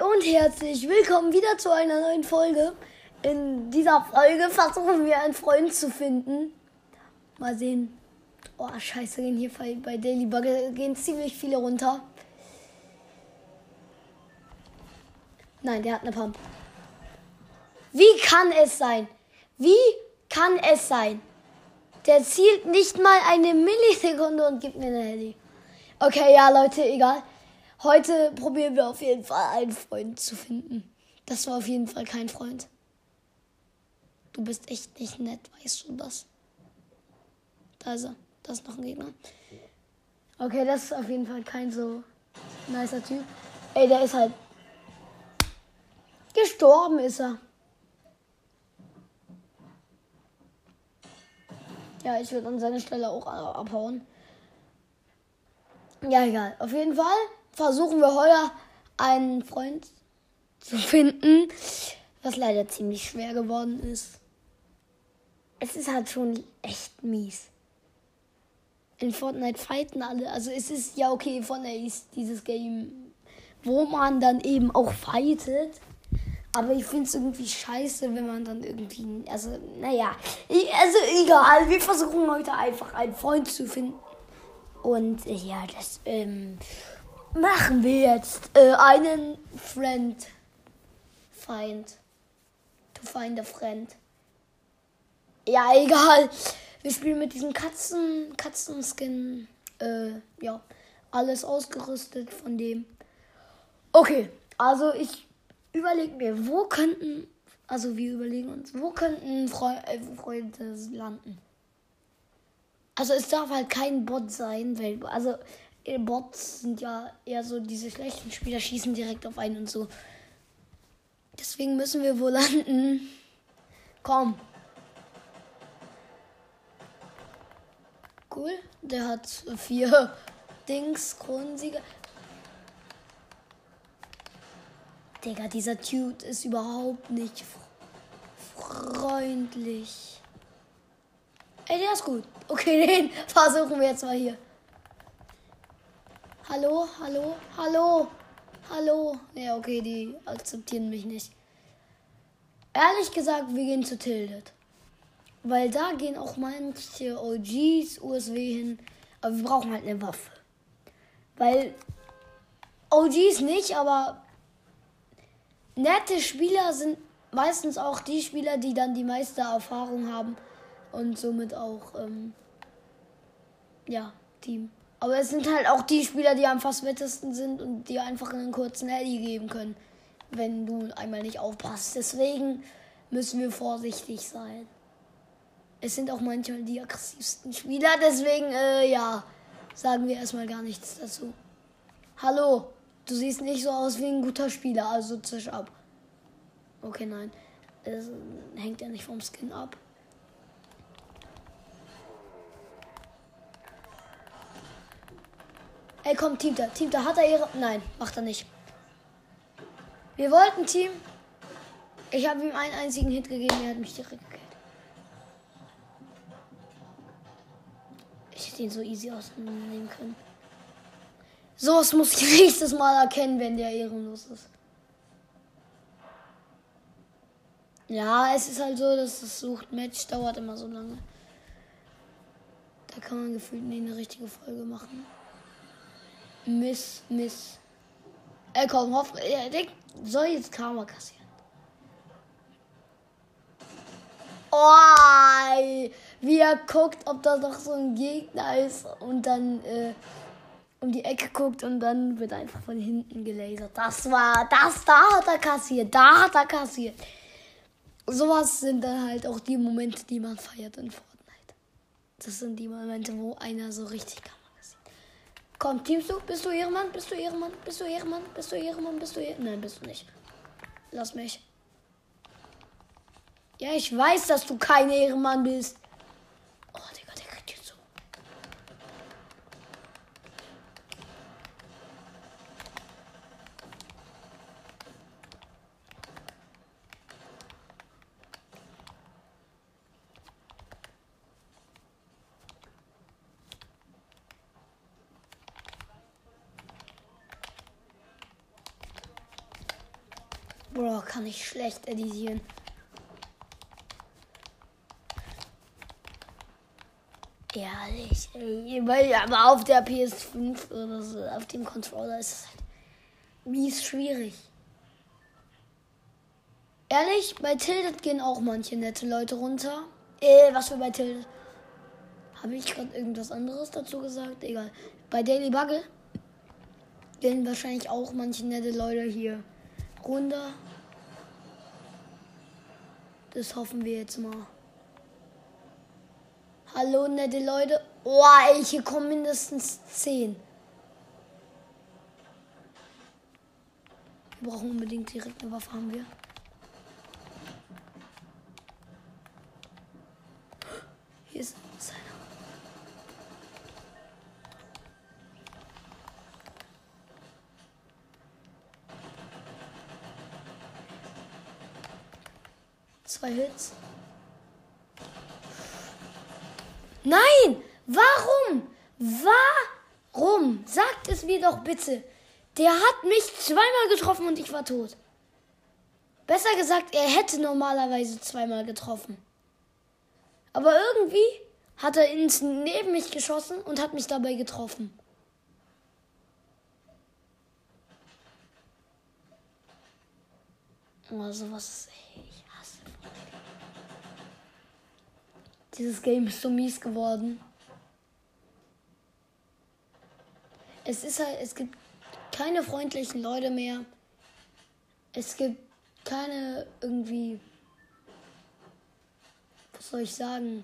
Und herzlich willkommen wieder zu einer neuen Folge. In dieser Folge versuchen wir einen Freund zu finden. Mal sehen. Oh, scheiße, gehen hier bei Daily Bugger gehen ziemlich viele runter. Nein, der hat eine Pump. Wie kann es sein? Wie kann es sein? Der zielt nicht mal eine Millisekunde und gibt mir eine Heli. Okay, ja, Leute, egal. Heute probieren wir auf jeden Fall einen Freund zu finden. Das war auf jeden Fall kein Freund. Du bist echt nicht nett, weißt du das? Da ist er. Da ist noch ein Gegner. Okay, das ist auf jeden Fall kein so nicer Typ. Ey, der ist halt gestorben, ist er. Ja, ich würde an seiner Stelle auch abhauen. Ja, egal. Auf jeden Fall versuchen wir heute einen Freund zu finden, was leider ziemlich schwer geworden ist. Es ist halt schon echt mies. In Fortnite fighten alle, also es ist ja okay, Fortnite ist dieses Game, wo man dann eben auch fightet. Aber ich finde es irgendwie scheiße, wenn man dann irgendwie, also, naja, also egal, wir versuchen heute einfach einen Freund zu finden. Und ja, das, ähm, machen wir jetzt äh, einen Friend. Feind. To find a friend. Ja, egal. Wir spielen mit diesem Katzen, Katzenskin. Äh, ja, alles ausgerüstet von dem. Okay, also ich überlege mir, wo könnten, also wir überlegen uns, wo könnten Fre äh, Freunde landen? Also es darf halt kein Bot sein, weil, also Bots sind ja eher so diese schlechten Spieler schießen direkt auf einen und so. Deswegen müssen wir wohl landen. Komm. Cool. Der hat vier Dings, Kronensieger. Digga, dieser Dude ist überhaupt nicht freundlich. Ey, der ist gut. Okay, den versuchen wir jetzt mal hier. Hallo, hallo, hallo, hallo. Ja, okay, die akzeptieren mich nicht. Ehrlich gesagt, wir gehen zu Tilted. Weil da gehen auch manche OGs, USW hin. Aber wir brauchen halt eine Waffe. Weil OGs nicht, aber nette Spieler sind meistens auch die Spieler, die dann die meiste Erfahrung haben und somit auch, ähm, ja, Team. Aber es sind halt auch die Spieler, die am fast wettesten sind und die einfach einen kurzen Heady geben können, wenn du einmal nicht aufpasst. Deswegen müssen wir vorsichtig sein. Es sind auch manchmal die aggressivsten Spieler, deswegen, äh, ja, sagen wir erstmal gar nichts dazu. Hallo, du siehst nicht so aus wie ein guter Spieler, also zisch ab. Okay, nein. Es hängt ja nicht vom Skin ab. Ey, komm, Team da. Team da. Hat er ihre. Nein, macht er nicht. Wir wollten Team. Ich habe ihm einen einzigen Hit gegeben. Er hat mich direkt gekillt. Ich hätte ihn so easy ausnehmen können. Sowas muss ich nächstes Mal erkennen, wenn der ehrenlos ist. Ja, es ist halt so, dass das Sucht-Match dauert immer so lange. Da kann man gefühlt nie eine richtige Folge machen. Miss, Miss. Ey, komm, hoff, er denkt, soll jetzt Karma kassieren. Oh, wie er guckt, ob da noch so ein Gegner ist und dann äh, um die Ecke guckt und dann wird einfach von hinten gelasert. Das war, das, da hat er kassiert, da hat er kassiert. Sowas sind dann halt auch die Momente, die man feiert in Fortnite. Das sind die Momente, wo einer so richtig kann. Komm, teamst du? Bist du Ehrenmann? Bist du Ehrenmann? Bist du Ehrenmann? Bist du Ehrenmann? Bist du Ehrenmann? Nein, bist du nicht. Lass mich. Ja, ich weiß, dass du kein Ehrenmann bist. Oh, kann ich schlecht editieren. Ehrlich, ey. Aber auf der PS5 oder so, auf dem Controller ist es halt mies schwierig. Ehrlich, bei Tilted gehen auch manche nette Leute runter. Äh, was für bei Tilted? Habe ich gerade irgendwas anderes dazu gesagt? Egal. Bei Daily Buggle gehen wahrscheinlich auch manche nette Leute hier runter. Das hoffen wir jetzt mal. Hallo, nette Leute. Oh, ey, hier kommen mindestens zehn. Wir brauchen unbedingt direkt eine Waffe, haben wir. Warum? Sagt es mir doch bitte. Der hat mich zweimal getroffen und ich war tot. Besser gesagt, er hätte normalerweise zweimal getroffen. Aber irgendwie hat er ins neben mich geschossen und hat mich dabei getroffen. Oh, sowas. Ich hasse. Dieses Game ist so mies geworden. Es ist halt, es gibt keine freundlichen Leute mehr. Es gibt keine irgendwie was soll ich sagen,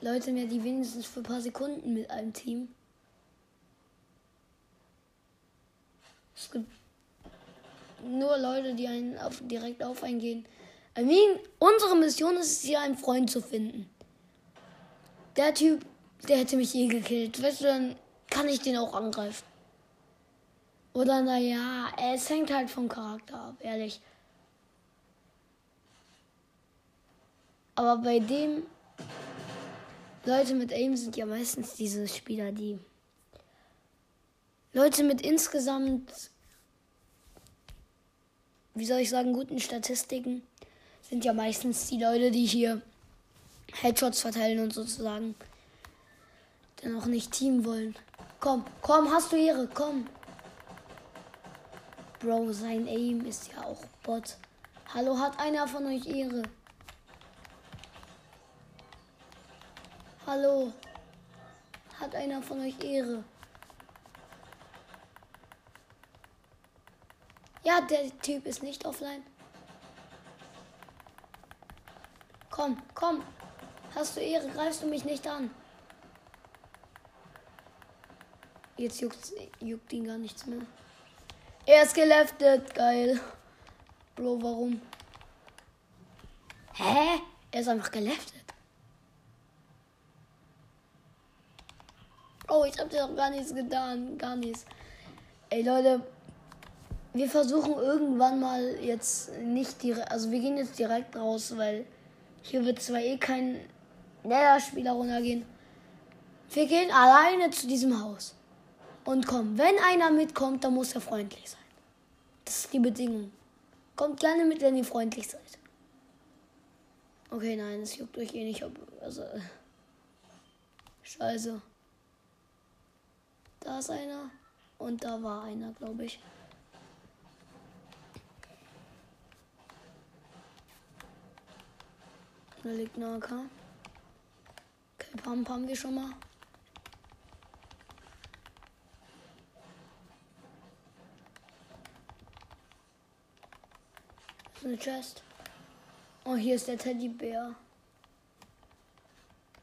Leute mehr, die wenigstens für ein paar Sekunden mit einem Team. Es gibt nur Leute, die einen auf, direkt auf eingehen. I mean, unsere Mission ist es, hier einen Freund zu finden. Der Typ, der hätte mich eh gekillt. Weißt du, dann kann ich den auch angreifen. Oder naja, es hängt halt vom Charakter ab, ehrlich. Aber bei dem Leute mit Aim sind ja meistens diese Spieler, die Leute mit insgesamt, wie soll ich sagen, guten Statistiken sind ja meistens die Leute, die hier Headshots verteilen und sozusagen dann auch nicht Team wollen. Komm, komm, hast du Ehre, komm. Bro, sein Aim ist ja auch Bot. Hallo, hat einer von euch Ehre? Hallo. Hat einer von euch Ehre? Ja, der Typ ist nicht offline. Komm, komm. Hast du Ehre? Greifst du mich nicht an? Jetzt juckt, juckt ihn gar nichts mehr. Er ist geleftet. Geil. Bro, warum? Hä? Er ist einfach geleftet. Oh, ich habe dir doch gar nichts getan. Gar nichts. Ey, Leute. Wir versuchen irgendwann mal jetzt nicht direkt. Also, wir gehen jetzt direkt raus, weil hier wird zwar eh kein Nether-Spieler runtergehen. Wir gehen alleine zu diesem Haus. Und komm, wenn einer mitkommt, dann muss er freundlich sein. Das ist die Bedingung. Kommt gerne mit, wenn ihr freundlich seid. Okay, nein, es juckt euch eh nicht. Ob, also. Scheiße. Da ist einer. Und da war einer, glaube ich. Da liegt eine AK. Okay, Pump haben wir schon mal. Eine Chest. Oh, hier ist der Teddybär.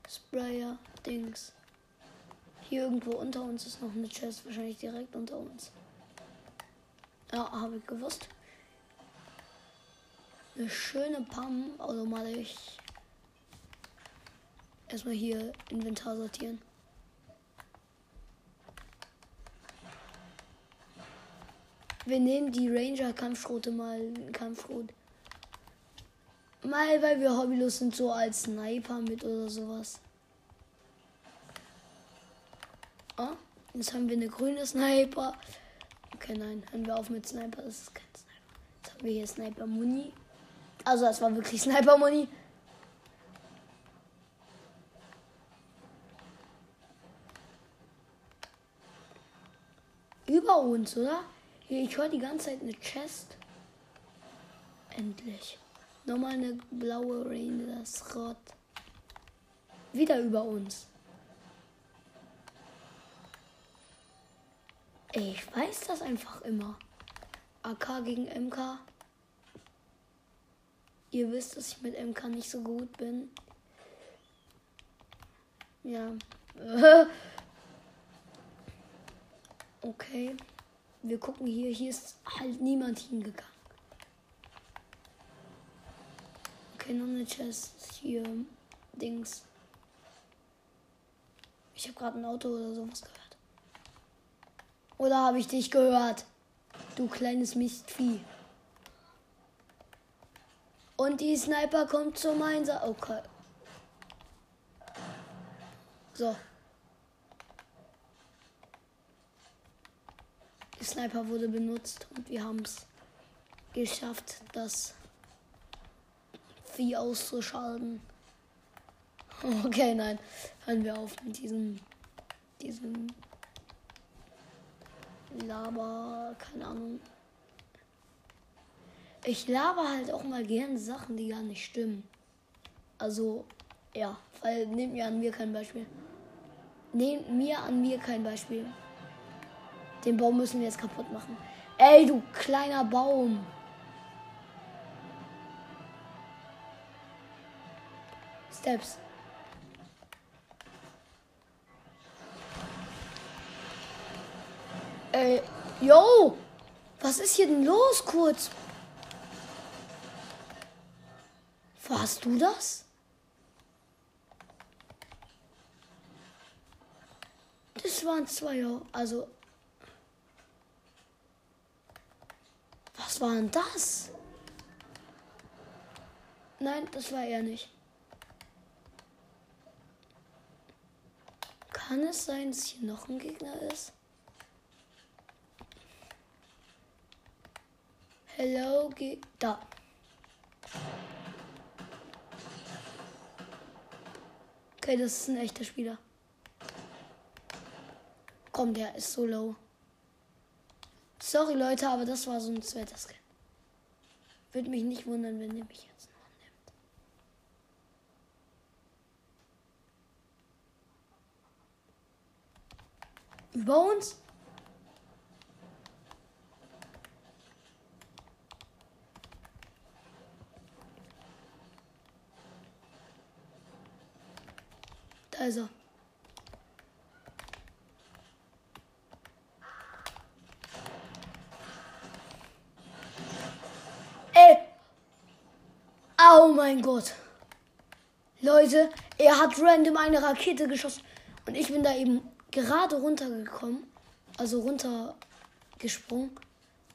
Sprayer, Dings. Hier irgendwo unter uns ist noch eine Chest, wahrscheinlich direkt unter uns. Ja, habe ich gewusst. Eine schöne Pam, also mal ich erstmal hier Inventar sortieren. Wir nehmen die Ranger Kampfschrote mal Kampfschrot. Mal, weil wir hobbylos sind, so als Sniper mit oder sowas. Oh, jetzt haben wir eine grüne Sniper. Okay, nein, hören wir auf mit Sniper. Das ist kein Sniper. wir hier Sniper Muni. Also das war wirklich Sniper Muni. Über uns, oder? Ich höre die ganze Zeit eine Chest. Endlich. Nochmal eine blaue Rain, das Rot. Wieder über uns. Ich weiß das einfach immer. AK gegen MK. Ihr wisst, dass ich mit MK nicht so gut bin. Ja. okay. Wir gucken hier. Hier ist halt niemand hingegangen. Okay, noch eine Chest. Hier. Dings. Ich habe gerade ein Auto oder sowas gehört. Oder habe ich dich gehört? Du kleines Mistvieh. Und die Sniper kommt zum Einsatz. Okay. So. Sniper wurde benutzt und wir haben es geschafft, das Vieh auszuschalten. Okay, nein. Hören wir auf mit diesem, diesem Laber, keine Ahnung. Ich laber halt auch mal gern Sachen, die gar nicht stimmen. Also, ja, weil nehmt mir an mir kein Beispiel. Nehmt mir an mir kein Beispiel. Den Baum müssen wir jetzt kaputt machen. Ey, du kleiner Baum. Steps. Ey, yo! Was ist hier denn los, kurz? Warst du das? Das waren zwei, also. Was war denn das? Nein, das war er nicht. Kann es sein, dass hier noch ein Gegner ist? Hello, ge da. Okay, das ist ein echter Spieler. Komm, der ist so low. Sorry Leute, aber das war so ein zweiter Skin. Würde mich nicht wundern, wenn ihr mich jetzt noch nimmt. Über uns? Da ist er. Ey. Oh mein Gott. Leute, er hat random eine Rakete geschossen. Und ich bin da eben gerade runtergekommen. Also runtergesprungen.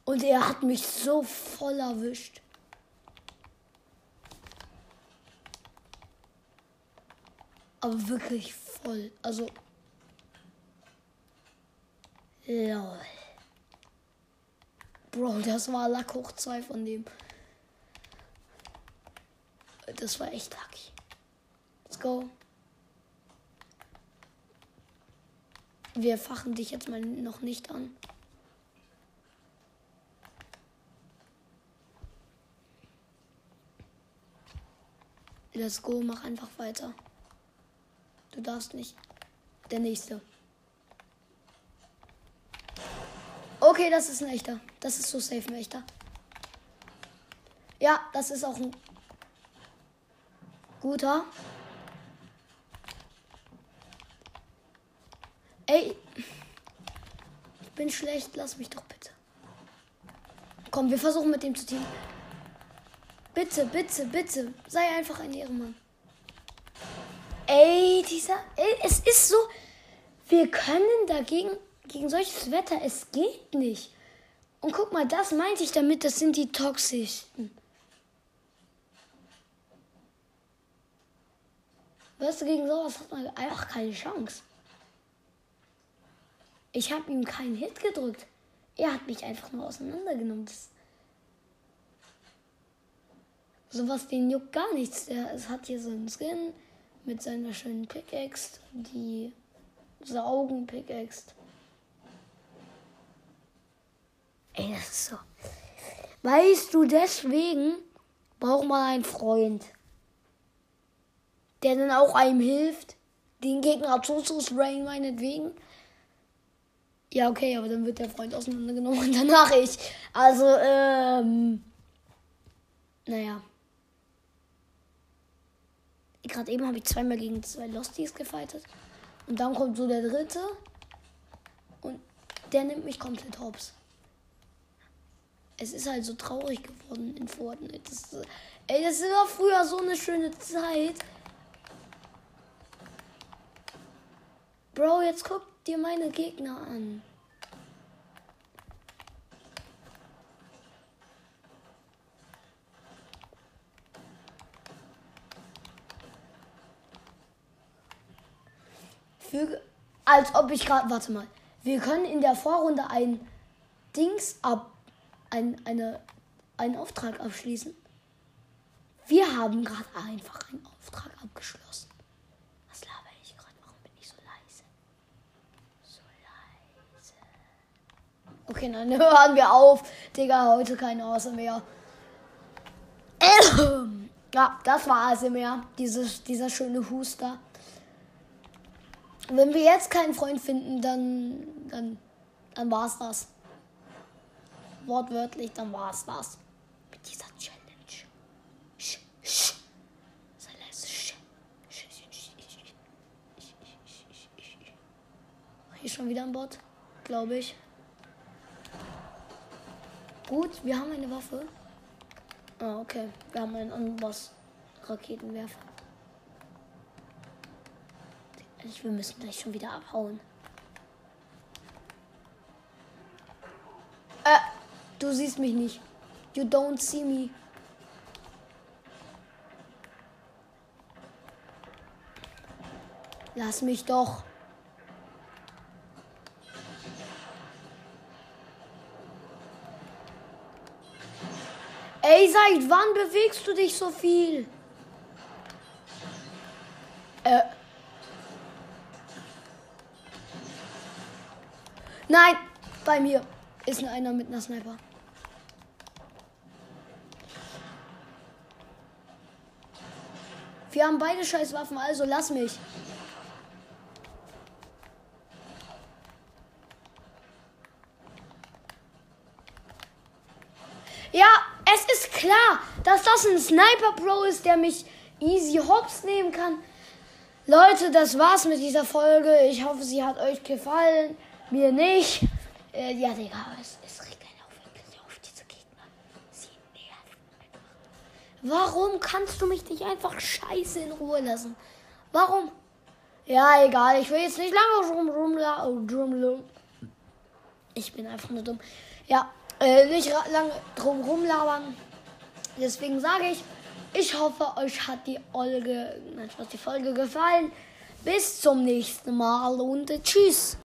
Und er hat mich so voll erwischt. Aber wirklich voll. Also. Lol. Bro, das war Lack hoch 2 von dem. Das war echt lucky. Let's go. Wir fachen dich jetzt mal noch nicht an. Let's go, mach einfach weiter. Du darfst nicht. Der nächste. Okay, das ist ein echter. Das ist so safe ein echter. Ja, das ist auch ein guter. Ey, ich bin schlecht. Lass mich doch bitte. Komm, wir versuchen mit dem zu teamen. Bitte, bitte, bitte. Sei einfach ein Ehrenmann. Ey, dieser. Ey, es ist so. Wir können dagegen. Gegen solches Wetter. Es geht nicht. Und guck mal, das meinte ich damit. Das sind die toxischsten. Weißt du, gegen sowas hat man einfach keine Chance. Ich habe ihm keinen Hit gedrückt. Er hat mich einfach nur auseinandergenommen. Das Sowas, den juckt gar nichts. Der es hat hier so einen Skin mit seiner schönen Pickaxe, die Saugen Pickaxe. Ey, das ist so. Weißt du, deswegen braucht man einen Freund, der dann auch einem hilft, den Gegner zuzusprayen, meinetwegen. Ja, okay, aber dann wird der Freund auseinandergenommen und danach ich. Also, ähm. Naja. Gerade eben habe ich zweimal gegen zwei Losties gefightet. Und dann kommt so der dritte. Und der nimmt mich komplett hops. Es ist halt so traurig geworden in Fortnite. Das, ey, das war früher so eine schöne Zeit. Bro, jetzt guck dir meine Gegner an. Füge, als ob ich gerade, warte mal, wir können in der Vorrunde ein Dings ab, ein, eine, einen Auftrag abschließen. Wir haben gerade einfach einen Auftrag abgeschlossen. Was laber ich gerade? Warum bin ich so leise? So leise. Okay, dann hören wir auf. Digga, heute keine Außer mehr. Ja, das war also mehr. Dieses, dieser schöne Huster. Wenn wir jetzt keinen Freund finden, dann, dann, dann war's das. Wortwörtlich, dann war's das. Mit dieser Challenge. Sch, sch. Hier schon wieder ein Bot, glaube ich. Gut, wir haben eine Waffe. Ah, okay. Wir haben einen Amboss-Raketenwerfer. Wir müssen gleich schon wieder abhauen. Äh, du siehst mich nicht. You don't see me. Lass mich doch. Ey, seit wann bewegst du dich so viel? Äh. Nein, bei mir ist einer mit einer Sniper. Wir haben beide Scheißwaffen, also lass mich. Ja, es ist klar, dass das ein Sniper Pro ist, der mich easy hops nehmen kann. Leute, das war's mit dieser Folge. Ich hoffe, sie hat euch gefallen. Mir nicht. Äh, ja, Digga, es, es regt einen auf, wirklich auf diese Gegner. Sie nerven. Warum kannst du mich nicht einfach scheiße in Ruhe lassen? Warum? Ja, egal. Ich will jetzt nicht lange rum, rum, rum, Ich bin einfach nur dumm. Ja, äh, nicht lange drum rumlabern. Deswegen sage ich, ich hoffe, euch hat die nein, die Folge gefallen. Bis zum nächsten Mal und tschüss.